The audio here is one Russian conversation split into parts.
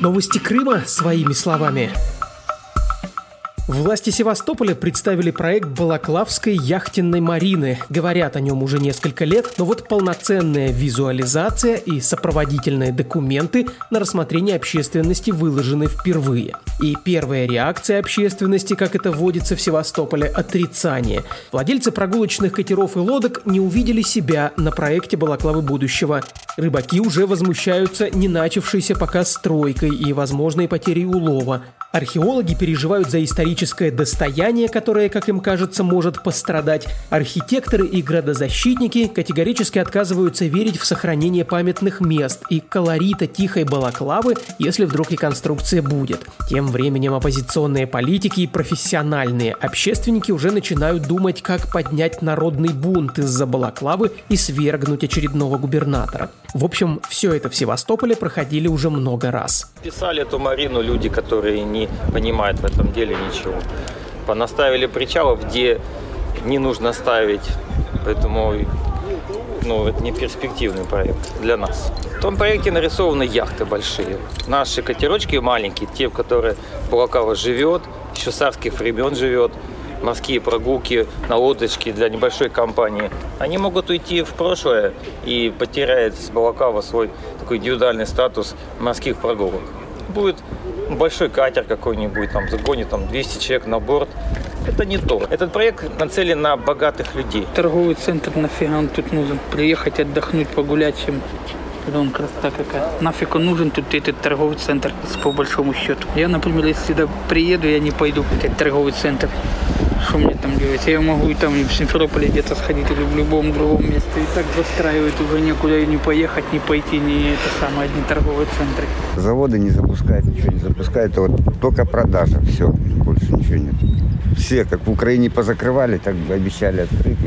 Новости Крыма своими словами. Власти Севастополя представили проект Балаклавской яхтенной марины. Говорят о нем уже несколько лет, но вот полноценная визуализация и сопроводительные документы на рассмотрение общественности выложены впервые. И первая реакция общественности, как это водится в Севастополе, отрицание. Владельцы прогулочных катеров и лодок не увидели себя на проекте Балаклавы будущего. Рыбаки уже возмущаются не начавшейся пока стройкой и возможной потерей улова. Археологи переживают за историческое достояние, которое, как им кажется, может пострадать. Архитекторы и градозащитники категорически отказываются верить в сохранение памятных мест и колорита тихой балаклавы, если вдруг реконструкция будет. Тем временем оппозиционные политики и профессиональные общественники уже начинают думать, как поднять народный бунт из-за балаклавы и свергнуть очередного губернатора. В общем, все это в Севастополе проходили уже много раз. Писали эту Марину люди, которые не понимают в этом деле ничего. Понаставили причалов, где не нужно ставить. Поэтому ну, это не перспективный проект для нас. В том проекте нарисованы яхты большие. Наши катерочки маленькие, те, в которые Булакава живет, еще царских времен живет – морские прогулки на лодочке для небольшой компании, они могут уйти в прошлое и потерять с Балакава свой такой индивидуальный статус морских прогулок. Будет большой катер какой-нибудь, там загонит там 200 человек на борт. Это не то. Этот проект нацелен на богатых людей. Торговый центр нафига он тут нужен? Приехать отдохнуть, погулять, чем Вон красота какая. Нафиг он нужен тут этот торговый центр, по большому счету. Я, например, если сюда приеду, я не пойду в этот торговый центр что мне там делать? Я могу и там и в Симферополе где-то сходить или в любом другом месте. И так застраивает уже некуда и не поехать, не пойти, не это самое, одни торговые центры. Заводы не запускают, ничего не запускают, а вот только продажа, все, больше ничего нет. Все, как в Украине позакрывали, так обещали открыть,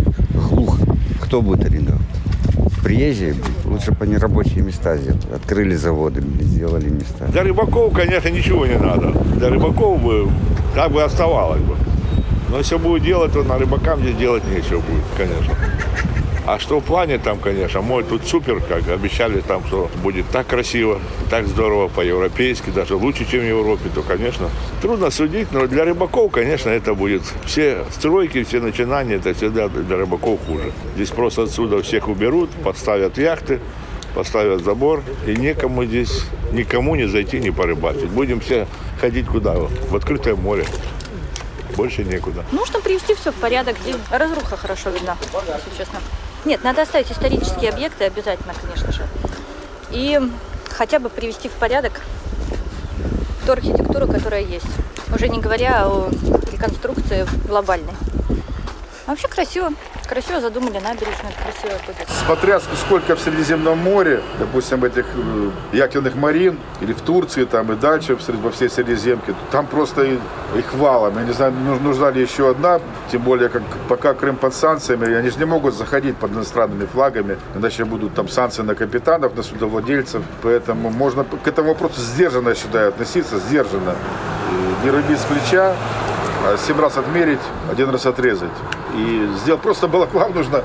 глухо. Кто будет арендовать? Приезжие, лучше бы они рабочие места сделали. Открыли заводы, сделали места. Для рыбаков, конечно, ничего не надо. Для рыбаков бы так бы оставалось бы. Но если будет делать, то на рыбакам здесь делать нечего будет, конечно. А что в плане там, конечно, мой тут супер, как обещали там, что будет так красиво, так здорово по-европейски, даже лучше, чем в Европе, то, конечно, трудно судить, но для рыбаков, конечно, это будет. Все стройки, все начинания, это всегда для рыбаков хуже. Здесь просто отсюда всех уберут, подставят яхты, поставят забор, и некому здесь, никому не зайти, не порыбачить. Будем все ходить куда? В открытое море больше некуда. Нужно привести все в порядок. Здесь разруха хорошо видна, если честно. Нет, надо оставить исторические объекты обязательно, конечно же. И хотя бы привести в порядок ту архитектуру, которая есть. Уже не говоря о реконструкции глобальной. Вообще красиво. Красиво задумали набережную, красиво будет. Смотря сколько в Средиземном море, допустим, этих э, яхтенных марин, или в Турции, там и дальше, во всей Средиземке, там просто их валом. Я не знаю, нужна ли еще одна, тем более, как пока Крым под санкциями, они же не могут заходить под иностранными флагами, иначе будут там санкции на капитанов, на судовладельцев. Поэтому можно к этому вопросу сдержанно, считаю, относиться, сдержанно. Не рубить с плеча, а семь раз отмерить, один раз отрезать. И сделать просто балаклав нужно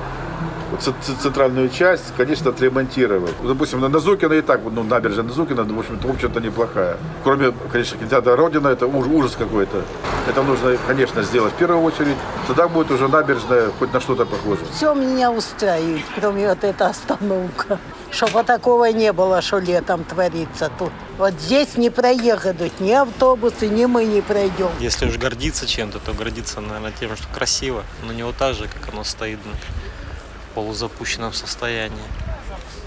центральную часть, конечно, отремонтировать. Допустим, на Назукина и так, ну, набережная Назукина, в общем-то, в общем-то, неплохая. Кроме, конечно, кинотеатра Родина, это ужас какой-то. Это нужно, конечно, сделать в первую очередь. Тогда будет уже набережная хоть на что-то похоже. Все меня устраивает, кроме вот этой остановка. Чтобы такого не было, что летом творится тут. Вот здесь не проехать ни автобусы, ни мы не пройдем. Если уж гордиться чем-то, то гордиться, наверное, тем, что красиво, но не вот так же, как оно стоит в полузапущенном состоянии.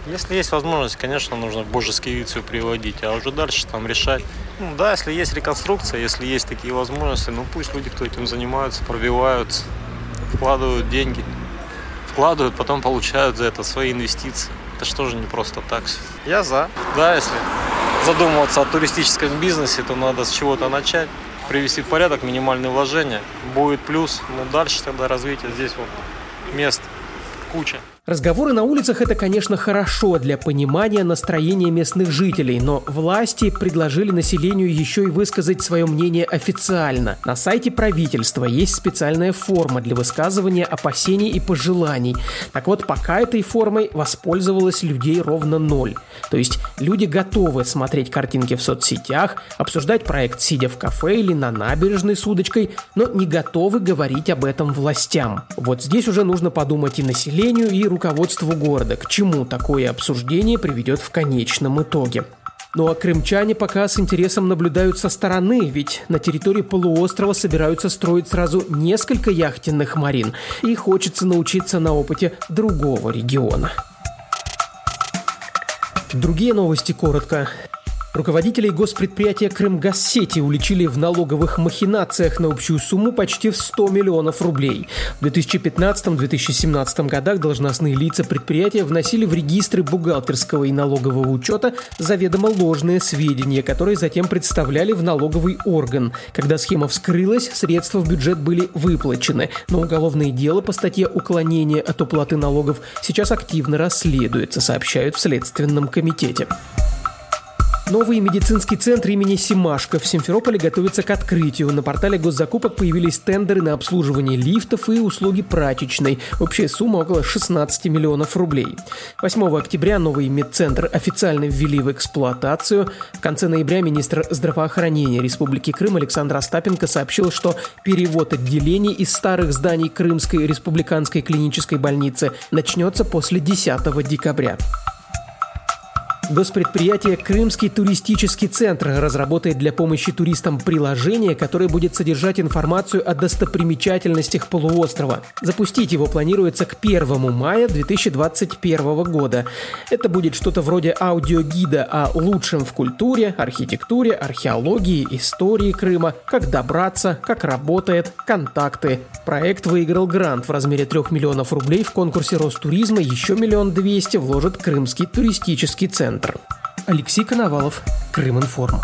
Если есть возможность, конечно, нужно все приводить, а уже дальше там решать. Ну да, если есть реконструкция, если есть такие возможности, ну пусть люди, кто этим занимаются, пробиваются, вкладывают деньги, вкладывают, потом получают за это свои инвестиции. Это же не просто так. Я за. Да, если задумываться о туристическом бизнесе, то надо с чего-то начать, привести в порядок минимальные вложения. Будет плюс, но дальше тогда развитие здесь вот мест куча. Разговоры на улицах – это, конечно, хорошо для понимания настроения местных жителей, но власти предложили населению еще и высказать свое мнение официально. На сайте правительства есть специальная форма для высказывания опасений и пожеланий. Так вот, пока этой формой воспользовалось людей ровно ноль. То есть люди готовы смотреть картинки в соцсетях, обсуждать проект сидя в кафе или на набережной с удочкой, но не готовы говорить об этом властям. Вот здесь уже нужно подумать и населению, и руководству города, к чему такое обсуждение приведет в конечном итоге. Ну а крымчане пока с интересом наблюдают со стороны, ведь на территории полуострова собираются строить сразу несколько яхтенных марин, и хочется научиться на опыте другого региона. Другие новости коротко. Руководителей госпредприятия «Крымгассети» уличили в налоговых махинациях на общую сумму почти в 100 миллионов рублей. В 2015-2017 годах должностные лица предприятия вносили в регистры бухгалтерского и налогового учета заведомо ложные сведения, которые затем представляли в налоговый орган. Когда схема вскрылась, средства в бюджет были выплачены, но уголовное дело по статье «Уклонение от уплаты налогов» сейчас активно расследуется, сообщают в Следственном комитете. Новый медицинский центр имени Симашко в Симферополе готовится к открытию. На портале госзакупок появились тендеры на обслуживание лифтов и услуги прачечной. Общая сумма около 16 миллионов рублей. 8 октября новый медцентр официально ввели в эксплуатацию. В конце ноября министр здравоохранения Республики Крым Александр Остапенко сообщил, что перевод отделений из старых зданий Крымской республиканской клинической больницы начнется после 10 декабря. Госпредприятие «Крымский туристический центр» разработает для помощи туристам приложение, которое будет содержать информацию о достопримечательностях полуострова. Запустить его планируется к 1 мая 2021 года. Это будет что-то вроде аудиогида о лучшем в культуре, архитектуре, археологии, истории Крыма, как добраться, как работает, контакты. Проект выиграл грант в размере 3 миллионов рублей в конкурсе Ростуризма, еще миллион двести вложит Крымский туристический центр. Алексей Коновалов, Крым Информ.